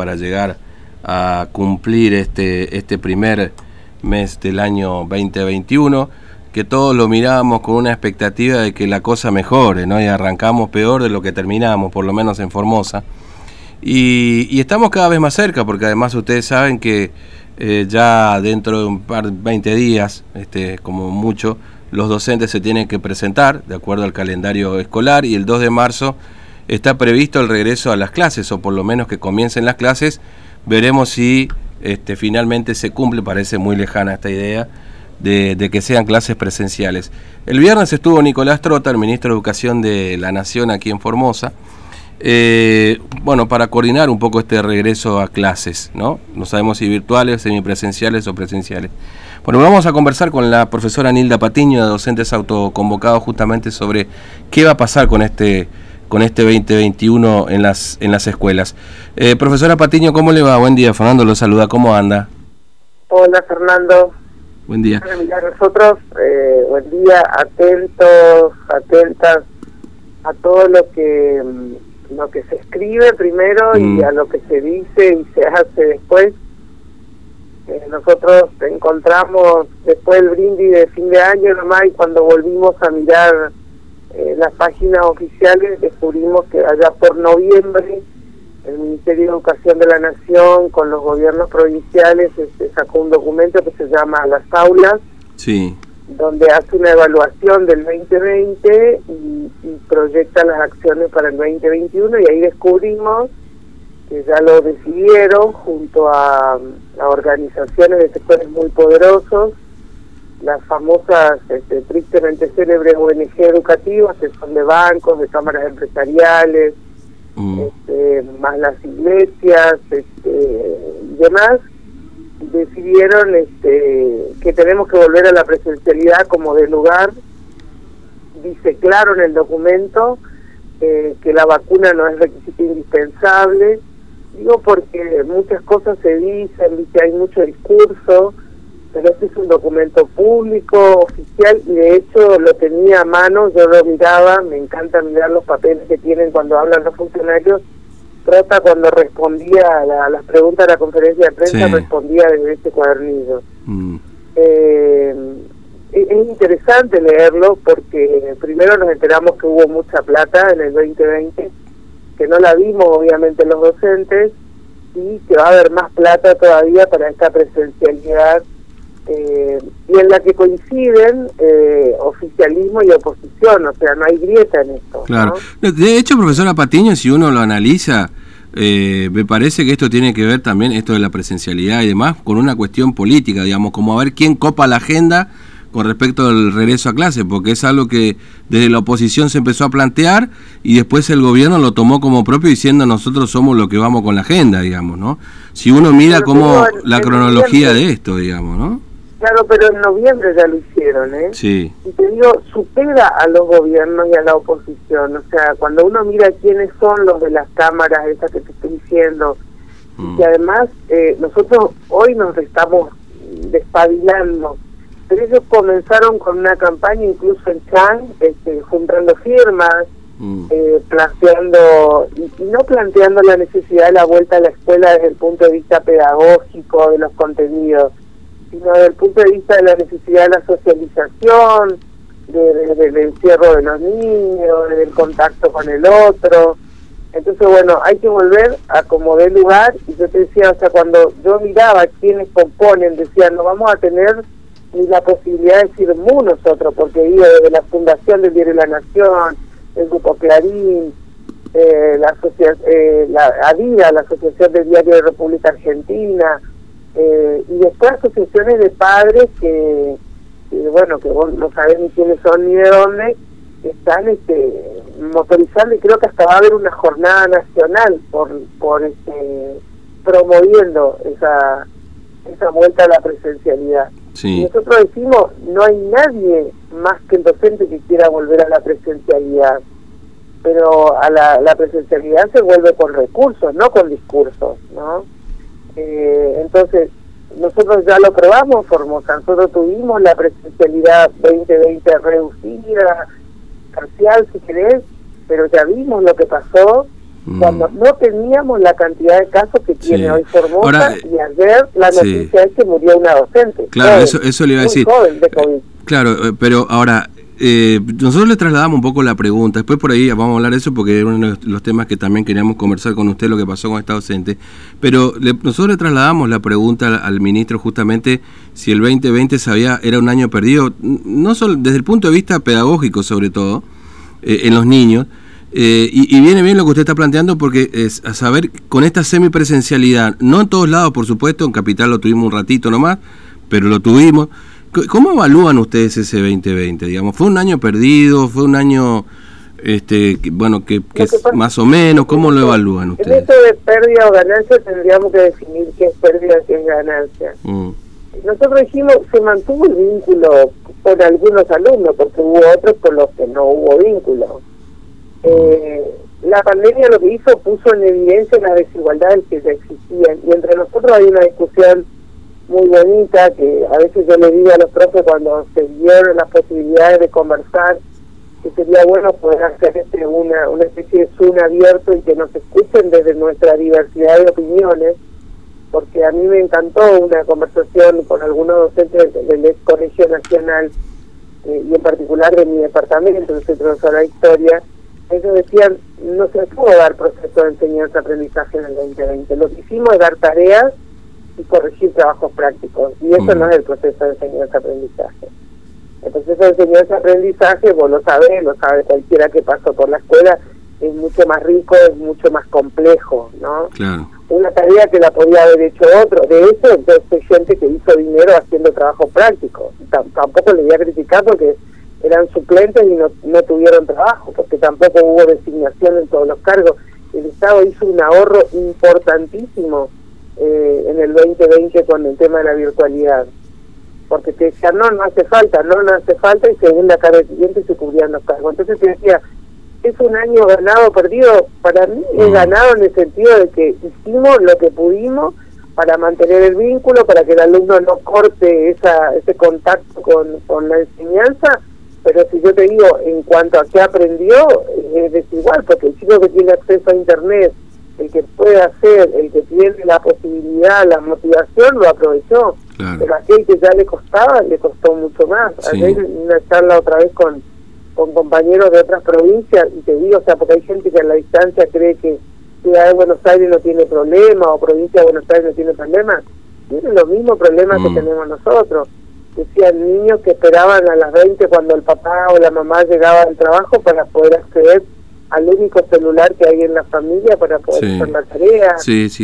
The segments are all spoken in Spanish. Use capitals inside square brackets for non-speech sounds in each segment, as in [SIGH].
para llegar a cumplir este, este primer mes del año 2021, que todos lo miramos con una expectativa de que la cosa mejore, ¿no? Y arrancamos peor de lo que terminamos, por lo menos en Formosa. Y, estamos cada vez más cerca, porque además ustedes saben que eh, ya dentro de un par, 20 días, este, como mucho, los docentes se tienen que presentar de acuerdo al calendario escolar y el 2 de marzo está previsto el regreso a las clases, o por lo menos que comiencen las clases. Veremos si este, finalmente se cumple, parece muy lejana esta idea, de, que sean clases presenciales. El viernes estuvo Nicolás Trota, el ministro de Educación de la Nación aquí en Formosa, eh, bueno, para coordinar un poco este regreso a clases, ¿no? No sabemos si virtuales, semipresenciales o presenciales. Bueno, vamos a conversar con la profesora Nilda Patiño, de docentes autoconvocados, justamente sobre qué va a pasar con este con este 2021 en las en las escuelas. Eh, profesora Patiño, ¿cómo le va? Buen día, Fernando lo saluda, ¿cómo anda? Hola, Fernando. Buen día. nosotros, eh, buen día, atentos, atentas a todo lo que mm, lo que se escribe primero y mm. a lo que se dice y se hace después eh, nosotros encontramos después del brindis de fin de año nomás y cuando volvimos a mirar eh, las páginas oficiales descubrimos que allá por noviembre el Ministerio de Educación de la Nación con los gobiernos provinciales este, sacó un documento que se llama Las Aulas, sí. donde hace una evaluación del 2020 y, y proyecta las acciones para el 2021 y ahí descubrimos que ya lo decidieron junto a, organizaciones de sectores muy poderosos, las famosas, este, tristemente célebres ONG educativas, que son de bancos, de cámaras empresariales, mm. este, más las iglesias este, y demás, decidieron este, que tenemos que volver a la presencialidad como de lugar. Dice claro en el documento eh, que la vacuna no es requisito indispensable, Digo porque muchas cosas se dicen, ¿viste? hay mucho discurso, pero este es un documento público, oficial, y de hecho lo tenía a mano, yo lo miraba, me encanta mirar los papeles que tienen cuando hablan los funcionarios. Trata cuando respondía a, las preguntas de la conferencia de prensa, respondía desde este cuadernillo. Mm. Eh, es interesante leerlo porque primero nos enteramos que hubo mucha plata en el 2020 que no la vimos obviamente los docentes y que va a haber más plata todavía para esta presencialidad eh, y en la que coinciden eh, oficialismo y oposición, o sea, no hay grieta en esto. Claro. De hecho, profesora Patiño, si uno lo analiza, eh, me parece que esto tiene que ver también, esto de la presencialidad y demás, con una cuestión política, digamos, como a ver quién copa la agenda con respecto al regreso a clase, porque es algo que desde la oposición se empezó a plantear y después el gobierno lo tomó como propio diciendo nosotros somos lo que vamos con la agenda, digamos, ¿no? Si uno mira como la cronología de esto, digamos, ¿no? Claro, pero en noviembre ya lo hicieron, ¿eh? Sí. Y te digo, supera a los gobiernos y a la oposición. O sea, cuando uno mira quiénes son los de las cámaras, esas que te estoy diciendo, y mm. que además eh, nosotros hoy nos estamos despabilando pero ellos comenzaron con una campaña incluso en Chan, este, juntando firmas, mm. eh, planteando, y, no planteando la necesidad de la vuelta a la escuela desde el punto de vista pedagógico de los contenidos, sino desde el punto de vista de la necesidad de la socialización, del encierro de los niños, del contacto con el otro. Entonces, bueno, hay que volver a como de lugar, y yo te decía, o sea, cuando yo miraba quienes componen, decían, no vamos a tener ni la posibilidad de decir mu nosotros, porque digo, desde la fundación del Diario de la Nación, el Grupo Clarín, eh, la, eh, la ADIDA, la Asociación del Diario de República Argentina, eh, y después asociaciones de padres que, bueno, que vos no sabés ni quiénes son ni de dónde, están este, motorizando y creo que hasta va a haber una jornada nacional por, por este, promoviendo esa, esa vuelta a la presencialidad. Nosotros decimos, no hay nadie más que el docente que quiera volver a la presencialidad, pero a la, presencialidad se vuelve con recursos, no con discursos, ¿no? Eh, entonces, nosotros ya lo probamos, Formosa, nosotros tuvimos la presencialidad 2020 reducida, parcial si querés, pero ya vimos lo que pasó Mm. cuando no teníamos la cantidad de casos que tiene hoy Formosa y ayer la noticia es que murió una docente. Claro, eso, eso le iba a decir. Claro, eh, pero ahora, eh, nosotros le trasladamos un poco la pregunta, después por ahí vamos a hablar de eso porque era uno de los temas que también queríamos conversar con usted, lo que pasó con esta docente, pero nosotros le trasladamos la pregunta al, ministro justamente si el 2020 sabía, era un año perdido, no solo desde el punto de vista pedagógico sobre todo, eh, en los niños, eh, y, viene bien lo que usted está planteando porque es a saber con esta semipresencialidad, no en todos lados por supuesto, en Capital lo tuvimos un ratito nomás, pero lo tuvimos. ¿Cómo evalúan ustedes ese 2020? Digamos, ¿Fue un año perdido? ¿Fue un año, este, bueno, que, más o menos? ¿Cómo lo evalúan ustedes? En esto de pérdida o ganancia tendríamos que definir qué es pérdida y qué es ganancia. Mm. Nosotros dijimos, se mantuvo el vínculo con algunos alumnos, porque hubo otros con los que no hubo vínculo eh, la pandemia lo que hizo puso en evidencia las desigualdades que ya existían y entre nosotros hay una discusión muy bonita que a veces yo le digo a los profes cuando se dieron las posibilidades de conversar que sería bueno poder hacer este una, una especie de Zoom abierto y que nos escuchen desde nuestra diversidad de opiniones porque a mí me encantó una conversación con algunos docentes del, ex Colegio Nacional eh, y en particular de mi departamento, el Centro de la Historia, ellos decían, no se pudo dar proceso de enseñanza-aprendizaje en el 2020. Lo que hicimos es dar tareas y corregir trabajos prácticos. Y eso no es el proceso de enseñanza-aprendizaje. El proceso de enseñanza-aprendizaje, vos lo sabés, lo sabe cualquiera que pasó por la escuela, es mucho más rico, es mucho más complejo, ¿no? Claro. Una tarea que la podía haber hecho otro. De hecho, entonces gente que hizo dinero haciendo trabajo práctico. tampoco le voy a criticar porque eran suplentes y no, no tuvieron trabajo, porque tampoco hubo designación en todos los cargos. El Estado hizo un ahorro importantísimo eh, en el 2020 con el tema de la virtualidad, porque te decían, no, no hace falta, no, no hace falta, y según la carga siguiente se cubrían los cargos. Entonces te decía, es un año ganado o perdido, para mí es mm. ganado en el sentido de que hicimos lo que pudimos para mantener el vínculo, para que el alumno no corte esa, ese contacto con, con la enseñanza, pero si yo te digo, en cuanto a qué aprendió, es desigual, porque el chico que tiene acceso a Internet, el que puede hacer, el que tiene la posibilidad, la motivación, lo aprovechó. Pero aquel que ya le costaba, le costó mucho más. Sí. Ayer una charla otra vez con, con compañeros de otras provincias, y te digo, o sea, porque hay gente que a la distancia cree que Ciudad de Buenos Aires no tiene problema, o provincia de Buenos Aires no tiene problema. Tienen los mismos problemas que mm. tenemos nosotros decían niños que esperaban a las 20 cuando el papá o la mamá llegaba del trabajo para poder acceder al único celular que hay en la familia para poder hacer la tarea,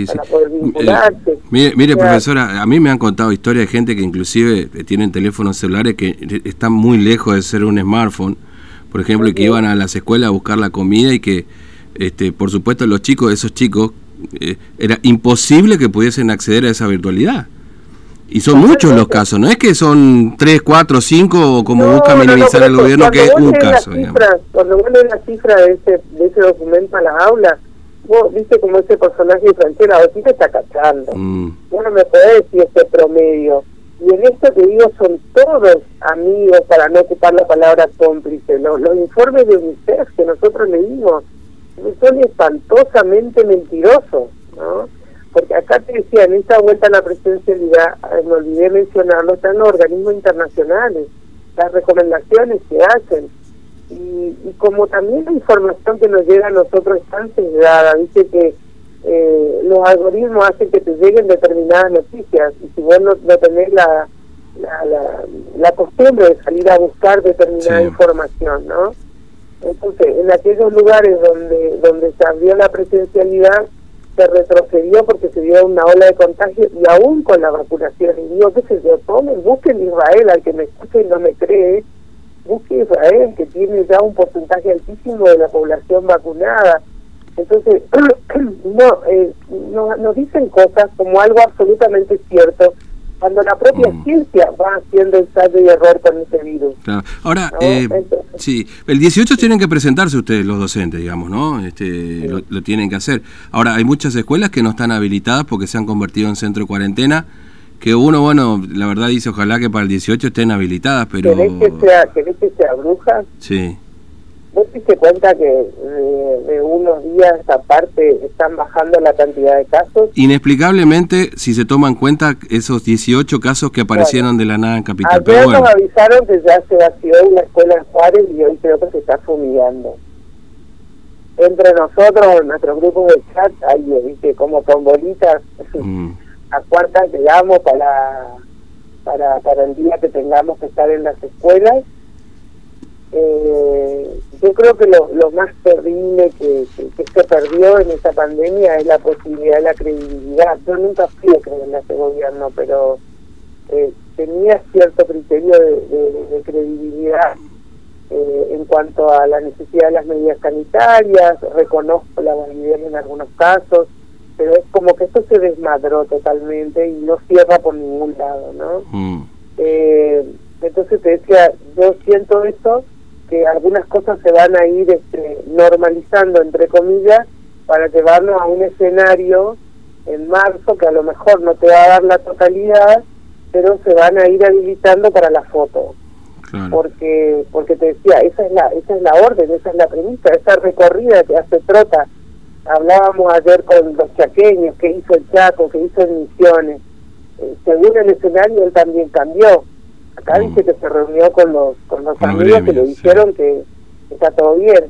para poder vincularse. mire, profesora, a mí me han contado historias de gente que inclusive tienen teléfonos celulares que están muy lejos de ser un smartphone, por ejemplo, y que iban a las escuelas a buscar la comida y que, este, por supuesto, los chicos, esos chicos, eh, era imposible que pudiesen acceder a esa virtualidad. Y son muchos los casos, no es que son 3, 4, 5 o como busca minimizar el gobierno, que es un caso. cuando vos lees la cifra de ese, de ese documento a la aula, vos viste como ese personaje vos sí te está cachando. Mm. Vos no me podés decir ese promedio. Y en esto te digo, son todos amigos, para no ocupar la palabra cómplice. Los, los informes de UNICEF que nosotros leímos son espantosamente mentirosos, ¿no? Porque acá te decía, en esta vuelta a la presencialidad, eh, me olvidé mencionarlo, están los organismos internacionales, las recomendaciones que hacen, y, como también la información que nos llega a nosotros está sesgada, dice que eh, los algoritmos hacen que te lleguen determinadas noticias, y si vos no, tenés la, la, la, costumbre de salir a buscar determinada información, ¿no? Entonces, en aquellos lugares donde, donde se abrió la presencialidad, se retrocedió porque se dio una ola de contagio y aún con la vacunación. Y digo, qué sé yo, tomen, busquen Israel, al que me escuche y no me cree, busque Israel, que tiene ya un porcentaje altísimo de la población vacunada. Entonces, [CLEARS THROAT] no, eh, no, nos dicen cosas como algo absolutamente cierto, cuando la propia mm. ciencia va haciendo ensayo y error con ese virus. Ahora, eh, sí, el 18 tienen que presentarse ustedes los docentes, digamos, ¿no? Este, lo, tienen que hacer. Ahora, hay muchas escuelas que no están habilitadas porque se han convertido en centro de cuarentena, que uno, bueno, la verdad dice, ojalá que para el 18 estén habilitadas, pero... ¿Querés que sea, ¿querés que sea bruja? Sí. Vos te diste cuenta que de, unos días esta parte están bajando la cantidad de casos. Inexplicablemente, si se toman en cuenta esos 18 casos que aparecieron de la nada en Capital. Ayer nos avisaron que ya se vació una escuela en Juárez y hoy creo que se está fumigando. Entre nosotros, nuestro grupo de chat, ahí viste, como con bolitas, mm. [LAUGHS] a cuántas llegamos para, para, para el día que tengamos que estar en las escuelas eh, yo creo que lo, lo más terrible que, se perdió en esta pandemia es la posibilidad de la credibilidad. Yo nunca fui a creer en este gobierno, pero eh, tenía cierto criterio de, credibilidad eh, en cuanto a la necesidad de las medidas sanitarias, reconozco la validez en algunos casos, pero es como que esto se desmadró totalmente y no cierra por ningún lado, ¿no? Mm. Eh, entonces te decía, yo siento eso que algunas cosas se van a ir este, normalizando, entre comillas, para llevarnos a un escenario en marzo que a lo mejor no te va a dar la totalidad, pero se van a ir habilitando para la foto. Porque porque te decía, esa es la esa es la orden, esa es la premisa, esa recorrida que hace Trota. Hablábamos ayer con los chaqueños, que hizo el Chaco, que hizo en Misiones. Eh, según el escenario, él también cambió Acá mm. dice que se reunió con los, con los amigos que le dijeron que está todo bien.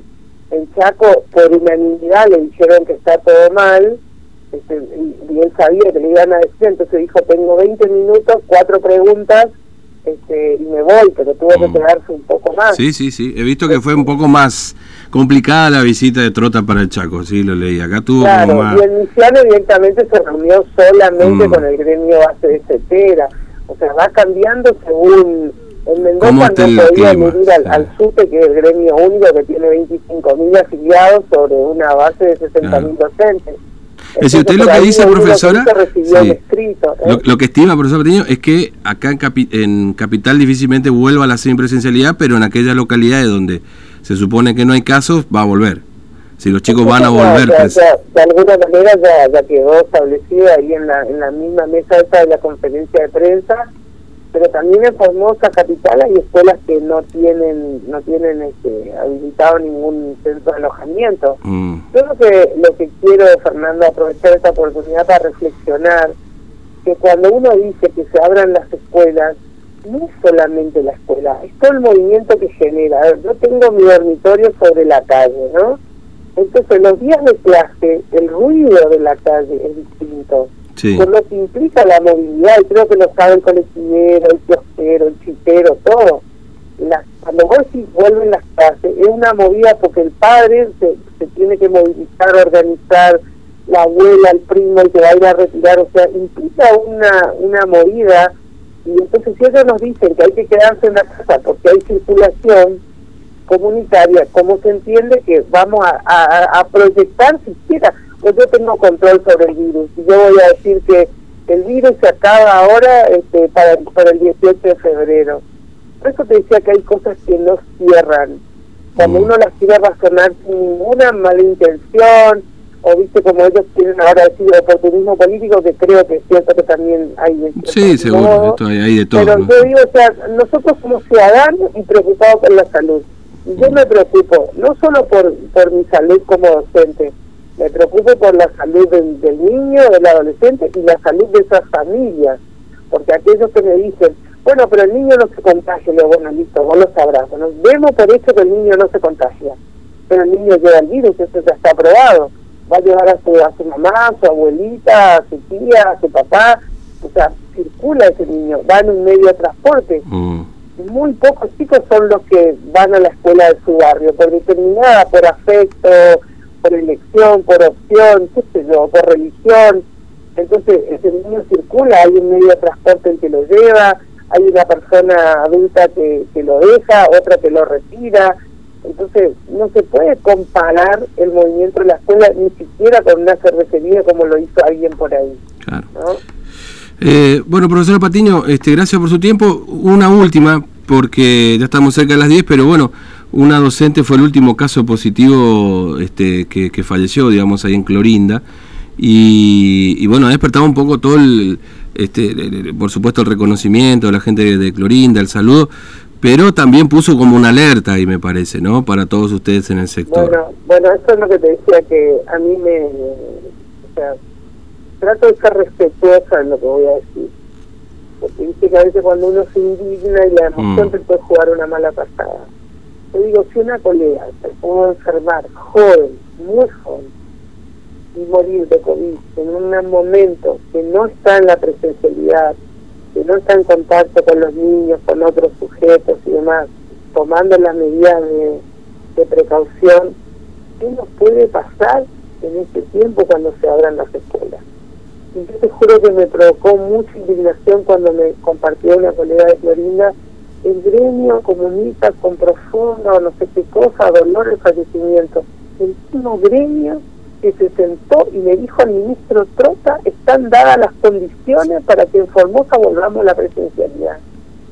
En Chaco, por unanimidad, le dijeron que está todo mal. Este, y, él sabía que le iban a decir, entonces dijo, tengo 20 minutos, cuatro preguntas, este, y me voy, pero tuvo que mm. quedarse un poco más. Sí, sí, sí. He visto que fue un poco más complicada la visita de Trota para el Chaco, sí, lo leí. Acá tuvo claro, más... y el Misiano evidentemente se reunió solamente mm. con el gremio base de. O sea, va cambiando según... En Mendoza no podía medir al, al, SUTE, que es el gremio único que tiene 25.000 afiliados sobre una base de 60.000 docentes. Es decir, usted lo que dice, profesora, ¿eh? lo, que estima, profesor Patiño, es que acá en, en Capital difícilmente vuelva a la semipresencialidad, pero en aquellas localidades donde se supone que no hay casos, va a volver si los chicos van a volver. pues. de alguna manera ya, ya, quedó establecido ahí en la, en la misma mesa esta de la conferencia de prensa, pero también en Formosa Capital hay escuelas que no tienen no tienen este, habilitado ningún centro de alojamiento. Mm. Yo lo que, lo que quiero, Fernando, aprovechar esta oportunidad para reflexionar que cuando uno dice que se abran las escuelas, no es solamente la escuela, es todo el movimiento que genera. yo tengo mi dormitorio sobre la calle, ¿no? Entonces, los días de clase, el ruido de la calle es distinto. Por lo que implica la movilidad, y creo que lo sabe el colectivero, el kiosquero, el chipero, todo. cuando vos decís vuelven las clases, es una movida porque el padre se, se tiene que movilizar, organizar, la abuela, el primo, el que va a ir a retirar, o sea, implica una, una movida. Y entonces, si ellos nos dicen que hay que quedarse en la casa porque hay circulación, comunitaria, como se entiende que vamos a, a, proyectar siquiera, pues yo tengo control sobre el virus y yo voy a decir que el virus se acaba ahora este, para, para el 18 de febrero. Por eso te decía que hay cosas que no cierran. Cuando mm. uno las quiere razonar sin ninguna mala intención, o viste como ellos quieren ahora decir oportunismo político, que creo que es cierto que también hay de Sí, seguro, hay de todo. Pero yo digo, o sea, nosotros somos ciudadanos y preocupados por la salud yo me preocupo no solo por, por mi salud como docente, me preocupo por la salud del, niño, del adolescente y la salud de esas familias. Porque aquellos que me dicen, bueno, pero el niño no se contagia, le bueno, listo, vos lo sabrás. Bueno, vemos por hecho que el niño no se contagia, pero el niño lleva el virus, eso ya está aprobado. Va a llevar a su, a su mamá, a su abuelita, a su tía, a su papá, o sea, circula ese niño, va en un medio de transporte. Mm muy pocos chicos son los que van a la escuela de su barrio, por determinada, por afecto, por elección, por opción, qué sé yo, por religión. Entonces, ese niño circula, hay un medio de transporte en que lo lleva, hay una persona adulta que, que lo deja, otra que lo retira. Entonces, no se puede comparar el movimiento de la escuela ni siquiera con una cervecería como lo hizo alguien por ahí. Claro. Eh, bueno, profesor Patiño, este, gracias por su tiempo. Una última, porque ya estamos cerca de las 10, pero bueno, una docente fue el último caso positivo este, que, falleció, digamos, ahí en Clorinda. Y, bueno, ha despertado un poco todo el, este, por supuesto, el reconocimiento de la gente de, Clorinda, el saludo, pero también puso como una alerta ahí, me parece, ¿no? Para todos ustedes en el sector. Bueno, bueno, eso es lo que te decía, que a mí me... O sea, trato de ser respetuosa en lo que voy a decir. Porque dice que a veces cuando uno se indigna y la emoción mm. te puede jugar una mala pasada. Te digo, si una colega se puede enfermar, joven, muy joven, y morir de COVID en un momento que no está en la presencialidad, que no está en contacto con los niños, con otros sujetos y demás, tomando las medidas de, precaución, ¿qué nos puede pasar en este tiempo cuando se abran las escuelas? Yo te juro que me provocó mucha indignación cuando me compartió una colega de Florinda, el gremio comunica con profundo, no sé qué cosa, dolor, el fallecimiento. El mismo gremio que se sentó y le dijo al ministro Trota, están dadas las condiciones para que en Formosa volvamos a la presencialidad.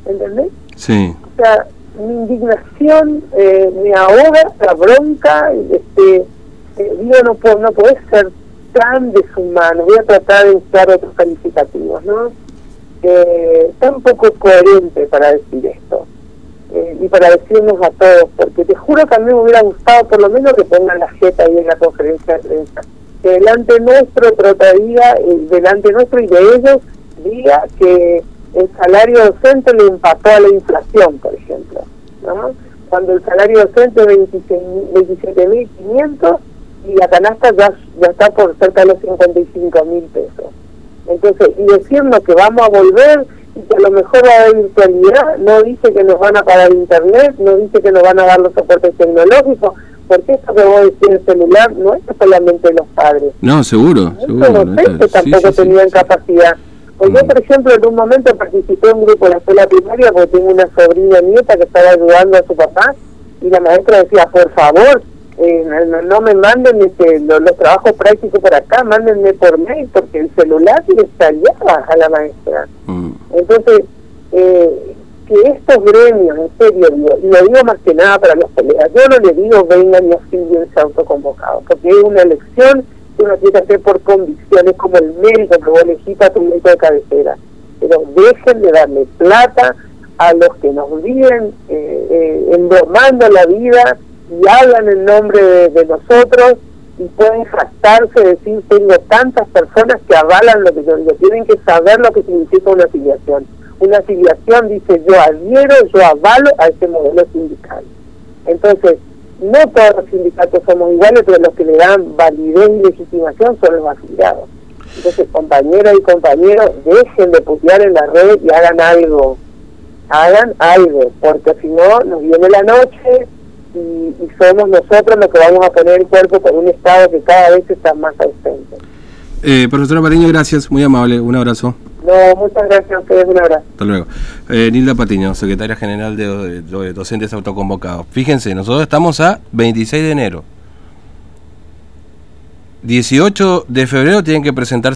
¿Entendés? Sí. O sea, mi indignación eh, me ahoga, la bronca, este, eh, digo, no, no puede ser tan deshumano, voy a tratar de usar otros calificativos, ¿no? Eh, tan poco coherente para decir esto. Eh, y para decirnos a todos, porque te juro que a mí me hubiera gustado por lo menos que pongan la jeta ahí en la conferencia de prensa, que delante nuestro trota diga, eh, delante nuestro y de ellos diga que el salario docente le empató a la inflación, por ejemplo, ¿no? cuando el salario docente es 27.500 y la canasta ya, ya está por cerca de los 55.000 pesos. Entonces, y decirnos que vamos a volver y que a lo mejor va a haber virtualidad, no dice que nos van a pagar internet, no dice que nos van a dar los soportes tecnológicos, porque esto que vos decís el celular no es solamente los padres. No, seguro, seguro. Los tampoco tenían capacidad. Pues yo, mm. por ejemplo, en un momento participé en un grupo de la escuela primaria porque tengo una sobrina nieta que estaba ayudando a su papá y la maestra decía, por favor, eh, no, me manden este, los, trabajos prácticos por acá, mándenme por mail, porque el celular le estallaba a la maestra. Mm. Entonces, eh, que estos gremios, en serio, y lo digo más que nada para los colegas, yo no le digo vengan y afíliense autoconvocados, porque es una elección que uno tiene que hacer por convicciones, como el médico que vos elegís a tu médico de cabecera. Pero dejen de darle plata a los que nos viven eh, eh, embromando la vida y hablan en nombre de, nosotros y pueden jactarse, decir, tengo tantas personas que avalan lo que yo digo, tienen que saber lo que significa una afiliación. Una afiliación dice, yo adhiero, yo avalo a ese modelo sindical. Entonces, no todos los sindicatos somos iguales, pero los que le dan validez y legitimación son los afiliados. Entonces, compañeras y compañeros, dejen de putear en la red y hagan algo. Hagan algo, porque si no, nos viene la noche, y, somos nosotros los que vamos a poner el cuerpo con un Estado que cada vez está más ausente. Eh, profesora Patiño, gracias, muy amable, un abrazo. No, muchas gracias a ustedes, un abrazo. Hasta luego. Eh, Nilda Patiño, secretaria general de, de Docentes Autoconvocados. Fíjense, nosotros estamos a 26 de enero. 18 de febrero tienen que presentarse.